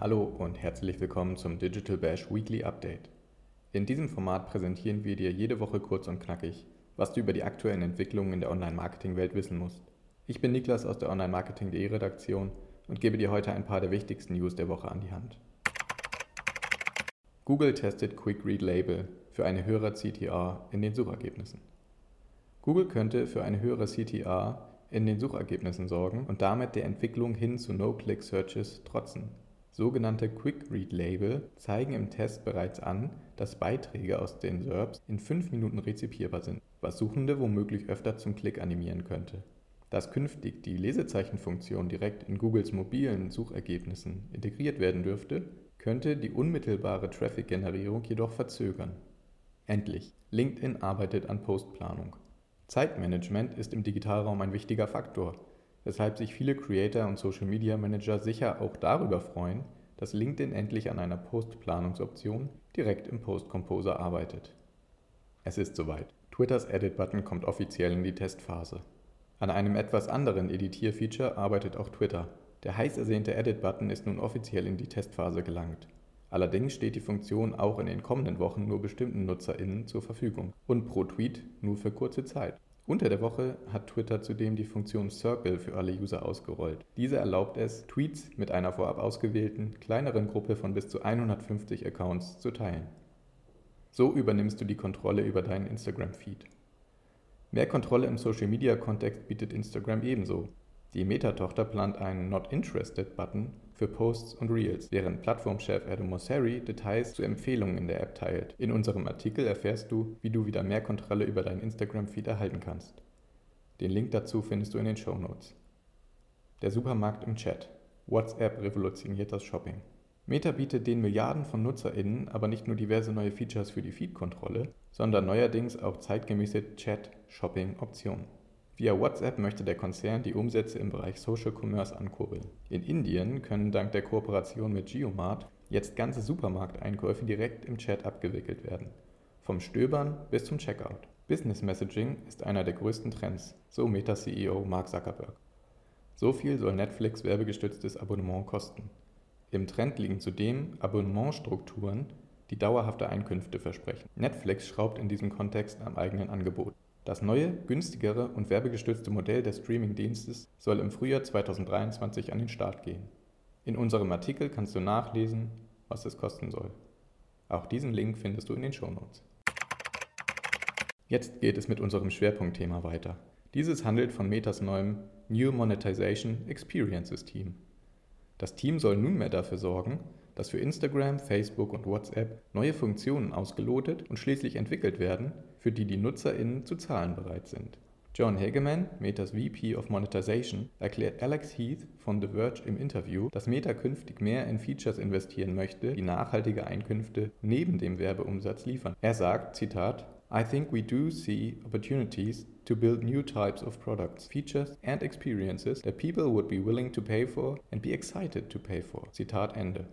Hallo und herzlich willkommen zum Digital Bash Weekly Update. In diesem Format präsentieren wir dir jede Woche kurz und knackig, was du über die aktuellen Entwicklungen in der Online-Marketing-Welt wissen musst. Ich bin Niklas aus der Online-Marketing.de Redaktion und gebe dir heute ein paar der wichtigsten News der Woche an die Hand. Google testet Quick Read Label für eine höhere CTR in den Suchergebnissen. Google könnte für eine höhere CTR in den Suchergebnissen sorgen und damit der Entwicklung hin zu No-Click-Searches trotzen. Sogenannte Quick-Read-Label zeigen im Test bereits an, dass Beiträge aus den SERPs in 5 Minuten rezipierbar sind, was Suchende womöglich öfter zum Klick animieren könnte. Dass künftig die Lesezeichenfunktion direkt in Googles mobilen Suchergebnissen integriert werden dürfte, könnte die unmittelbare Traffic-Generierung jedoch verzögern. Endlich, LinkedIn arbeitet an Postplanung. Zeitmanagement ist im Digitalraum ein wichtiger Faktor, weshalb sich viele Creator und Social Media Manager sicher auch darüber freuen, dass LinkedIn endlich an einer Postplanungsoption direkt im Post Composer arbeitet. Es ist soweit. Twitters Edit-Button kommt offiziell in die Testphase. An einem etwas anderen Editierfeature arbeitet auch Twitter. Der heiß ersehnte Edit-Button ist nun offiziell in die Testphase gelangt. Allerdings steht die Funktion auch in den kommenden Wochen nur bestimmten NutzerInnen zur Verfügung und pro Tweet nur für kurze Zeit. Unter der Woche hat Twitter zudem die Funktion Circle für alle User ausgerollt. Diese erlaubt es, Tweets mit einer vorab ausgewählten, kleineren Gruppe von bis zu 150 Accounts zu teilen. So übernimmst du die Kontrolle über deinen Instagram-Feed. Mehr Kontrolle im Social-Media-Kontext bietet Instagram ebenso. Die Meta-Tochter plant einen Not Interested-Button für Posts und Reels, während Plattformchef Adam Mosseri Details zu Empfehlungen in der App teilt. In unserem Artikel erfährst du, wie du wieder mehr Kontrolle über deinen Instagram-Feed erhalten kannst. Den Link dazu findest du in den Show Notes. Der Supermarkt im Chat. WhatsApp revolutioniert das Shopping. Meta bietet den Milliarden von NutzerInnen aber nicht nur diverse neue Features für die Feed-Kontrolle, sondern neuerdings auch zeitgemäße Chat-Shopping-Optionen. Via WhatsApp möchte der Konzern die Umsätze im Bereich Social Commerce ankurbeln. In Indien können dank der Kooperation mit Geomart jetzt ganze Supermarkteinkäufe direkt im Chat abgewickelt werden. Vom Stöbern bis zum Checkout. Business Messaging ist einer der größten Trends, so Meta-CEO Mark Zuckerberg. So viel soll Netflix werbegestütztes Abonnement kosten. Im Trend liegen zudem Abonnementstrukturen, die dauerhafte Einkünfte versprechen. Netflix schraubt in diesem Kontext am eigenen Angebot. Das neue, günstigere und werbegestützte Modell des Streaming-Dienstes soll im Frühjahr 2023 an den Start gehen. In unserem Artikel kannst du nachlesen, was es kosten soll. Auch diesen Link findest du in den Shownotes. Jetzt geht es mit unserem Schwerpunktthema weiter. Dieses handelt von Metas neuem New Monetization Experiences Team. Das Team soll nunmehr dafür sorgen, dass für Instagram, Facebook und WhatsApp neue Funktionen ausgelotet und schließlich entwickelt werden, für die die NutzerInnen zu zahlen bereit sind. John Hageman, Metas VP of Monetization, erklärt Alex Heath von The Verge im Interview, dass Meta künftig mehr in Features investieren möchte, die nachhaltige Einkünfte neben dem Werbeumsatz liefern. Er sagt, Zitat, I think we do see opportunities to build new types of products, features and experiences that people would be willing to pay for and be excited to pay for. Zitat Ende.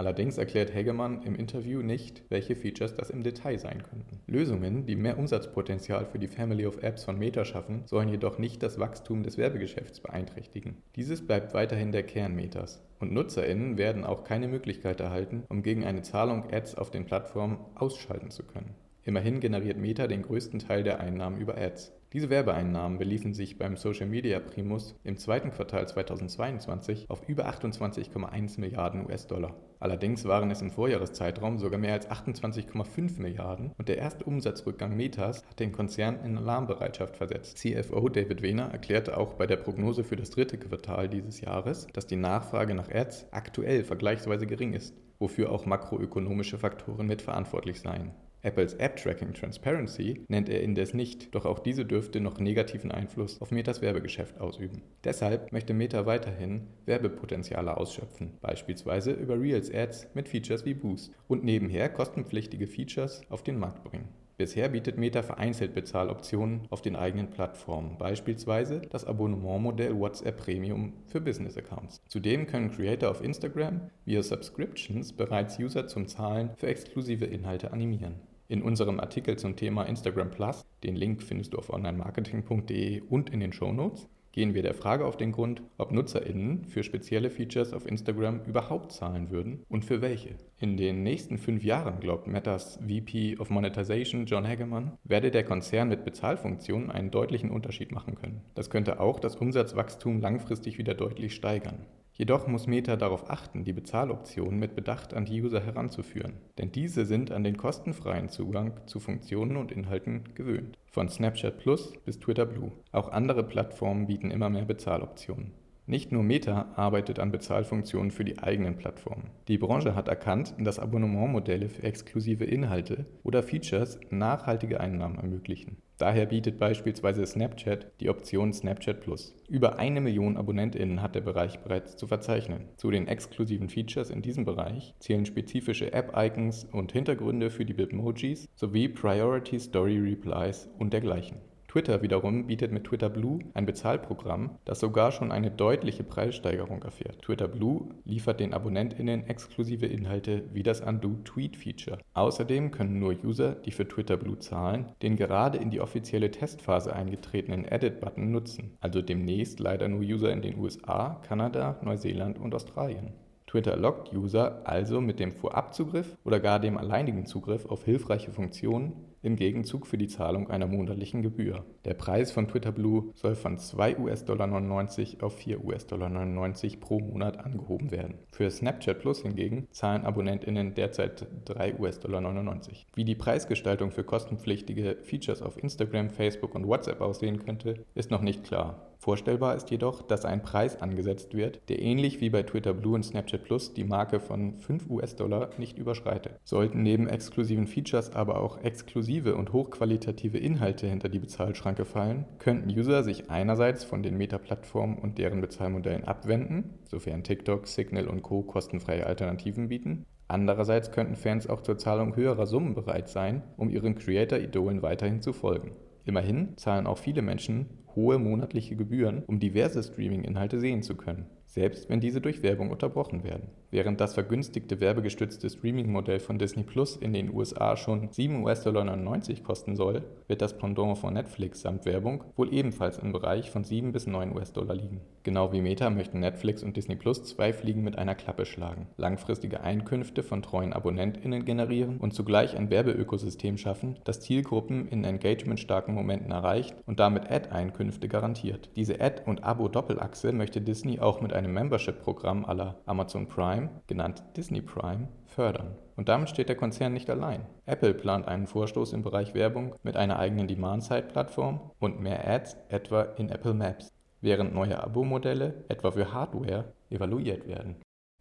Allerdings erklärt Hagemann im Interview nicht, welche Features das im Detail sein könnten. Lösungen, die mehr Umsatzpotenzial für die Family of Apps von Meta schaffen, sollen jedoch nicht das Wachstum des Werbegeschäfts beeinträchtigen. Dieses bleibt weiterhin der Kern Metas. Und NutzerInnen werden auch keine Möglichkeit erhalten, um gegen eine Zahlung Ads auf den Plattformen ausschalten zu können. Immerhin generiert Meta den größten Teil der Einnahmen über Ads. Diese Werbeeinnahmen beliefen sich beim Social Media Primus im zweiten Quartal 2022 auf über 28,1 Milliarden US-Dollar. Allerdings waren es im Vorjahreszeitraum sogar mehr als 28,5 Milliarden und der erste Umsatzrückgang Metas hat den Konzern in Alarmbereitschaft versetzt. CFO David Wehner erklärte auch bei der Prognose für das dritte Quartal dieses Jahres, dass die Nachfrage nach Ads aktuell vergleichsweise gering ist, wofür auch makroökonomische Faktoren mitverantwortlich seien. Apples App-Tracking Transparency nennt er indes nicht, doch auch diese dürfte noch negativen Einfluss auf Metas Werbegeschäft ausüben. Deshalb möchte Meta weiterhin Werbepotenziale ausschöpfen, beispielsweise über Reels Ads mit Features wie Boost und nebenher kostenpflichtige Features auf den Markt bringen. Bisher bietet Meta vereinzelt Bezahloptionen auf den eigenen Plattformen, beispielsweise das Abonnementmodell WhatsApp Premium für Business-Accounts. Zudem können Creator auf Instagram via Subscriptions bereits User zum Zahlen für exklusive Inhalte animieren. In unserem Artikel zum Thema Instagram Plus, den Link findest du auf onlinemarketing.de und in den Show Notes, gehen wir der Frage auf den Grund, ob NutzerInnen für spezielle Features auf Instagram überhaupt zahlen würden und für welche. In den nächsten fünf Jahren, glaubt Metas VP of Monetization John Hagemann, werde der Konzern mit Bezahlfunktionen einen deutlichen Unterschied machen können. Das könnte auch das Umsatzwachstum langfristig wieder deutlich steigern. Jedoch muss Meta darauf achten, die Bezahloptionen mit Bedacht an die User heranzuführen, denn diese sind an den kostenfreien Zugang zu Funktionen und Inhalten gewöhnt. Von Snapchat Plus bis Twitter Blue. Auch andere Plattformen bieten immer mehr Bezahloptionen. Nicht nur Meta arbeitet an Bezahlfunktionen für die eigenen Plattformen. Die Branche hat erkannt, dass Abonnementmodelle für exklusive Inhalte oder Features nachhaltige Einnahmen ermöglichen. Daher bietet beispielsweise Snapchat die Option Snapchat Plus. Über eine Million AbonnentInnen hat der Bereich bereits zu verzeichnen. Zu den exklusiven Features in diesem Bereich zählen spezifische App-Icons und Hintergründe für die Bitmojis sowie Priority Story Replies und dergleichen. Twitter wiederum bietet mit Twitter Blue ein Bezahlprogramm, das sogar schon eine deutliche Preissteigerung erfährt. Twitter Blue liefert den AbonnentInnen exklusive Inhalte wie das Undo Tweet Feature. Außerdem können nur User, die für Twitter Blue zahlen, den gerade in die offizielle Testphase eingetretenen Edit-Button nutzen, also demnächst leider nur User in den USA, Kanada, Neuseeland und Australien. Twitter lockt User also mit dem Vorabzugriff oder gar dem alleinigen Zugriff auf hilfreiche Funktionen im Gegenzug für die Zahlung einer monatlichen Gebühr. Der Preis von Twitter Blue soll von 2 US-Dollar 99 auf 4 US-Dollar 99 pro Monat angehoben werden. Für Snapchat Plus hingegen zahlen AbonnentInnen derzeit 3 US-Dollar 99. Wie die Preisgestaltung für kostenpflichtige Features auf Instagram, Facebook und WhatsApp aussehen könnte, ist noch nicht klar. Vorstellbar ist jedoch, dass ein Preis angesetzt wird, der ähnlich wie bei Twitter Blue und Snapchat Plus die Marke von 5 US-Dollar nicht überschreitet. Sollten neben exklusiven Features aber auch exklusive und hochqualitative Inhalte hinter die Bezahlschranke fallen, könnten User sich einerseits von den Meta-Plattformen und deren Bezahlmodellen abwenden, sofern TikTok, Signal und Co. kostenfreie Alternativen bieten, Andererseits könnten Fans auch zur Zahlung höherer Summen bereit sein, um ihren Creator-Idolen weiterhin zu folgen. Immerhin zahlen auch viele Menschen hohe monatliche Gebühren, um diverse Streaming-Inhalte sehen zu können selbst wenn diese durch Werbung unterbrochen werden. Während das vergünstigte werbegestützte Streaming-Modell von Disney Plus in den USA schon 7,99 US-Dollar kosten soll, wird das Pendant von Netflix samt Werbung wohl ebenfalls im Bereich von 7 bis 9 US-Dollar liegen. Genau wie Meta möchten Netflix und Disney Plus zwei Fliegen mit einer Klappe schlagen, langfristige Einkünfte von treuen AbonnentInnen generieren und zugleich ein Werbeökosystem schaffen, das Zielgruppen in engagementstarken Momenten erreicht und damit Ad-Einkünfte garantiert. Diese Ad- und Abo-Doppelachse möchte Disney auch mit einem Membership-Programm aller Amazon Prime, genannt Disney Prime, fördern. Und damit steht der Konzern nicht allein. Apple plant einen Vorstoß im Bereich Werbung mit einer eigenen Demand-Side-Plattform und mehr Ads etwa in Apple Maps, während neue Abo-Modelle, etwa für Hardware, evaluiert werden.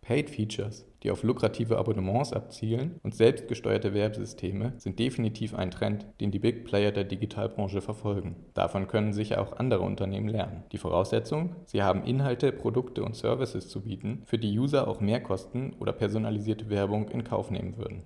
Paid Features, die auf lukrative Abonnements abzielen und selbstgesteuerte Werbesysteme sind definitiv ein Trend, den die Big Player der Digitalbranche verfolgen. Davon können sicher auch andere Unternehmen lernen. Die Voraussetzung, sie haben Inhalte, Produkte und Services zu bieten, für die User auch Mehrkosten oder personalisierte Werbung in Kauf nehmen würden.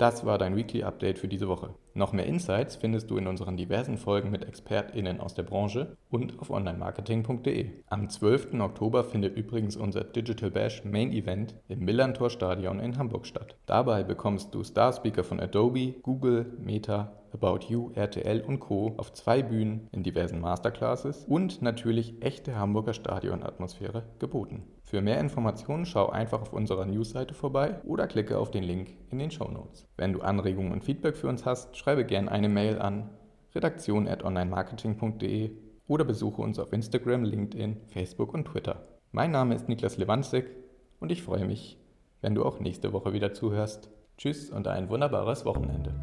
Das war dein Weekly Update für diese Woche. Noch mehr Insights findest du in unseren diversen Folgen mit ExpertInnen aus der Branche und auf onlinemarketing.de. Am 12. Oktober findet übrigens unser Digital Bash Main Event im Millantor Stadion in Hamburg statt. Dabei bekommst du Star-Speaker von Adobe, Google, Meta, About You, RTL und Co. auf zwei Bühnen in diversen Masterclasses und natürlich echte Hamburger Stadionatmosphäre geboten. Für mehr Informationen schau einfach auf unserer Newsseite vorbei oder klicke auf den Link in den Show Notes. Wenn du Anregungen und Feedback für uns hast, schreibe gerne eine Mail an redaktion.onlinemarketing.de oder besuche uns auf Instagram, LinkedIn, Facebook und Twitter. Mein Name ist Niklas Lewandzig und ich freue mich, wenn du auch nächste Woche wieder zuhörst. Tschüss und ein wunderbares Wochenende.